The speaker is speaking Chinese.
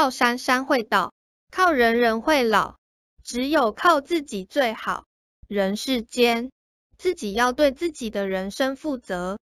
靠山山会倒靠人人会老只有靠自己最好人世间。自己要对自己的人生负责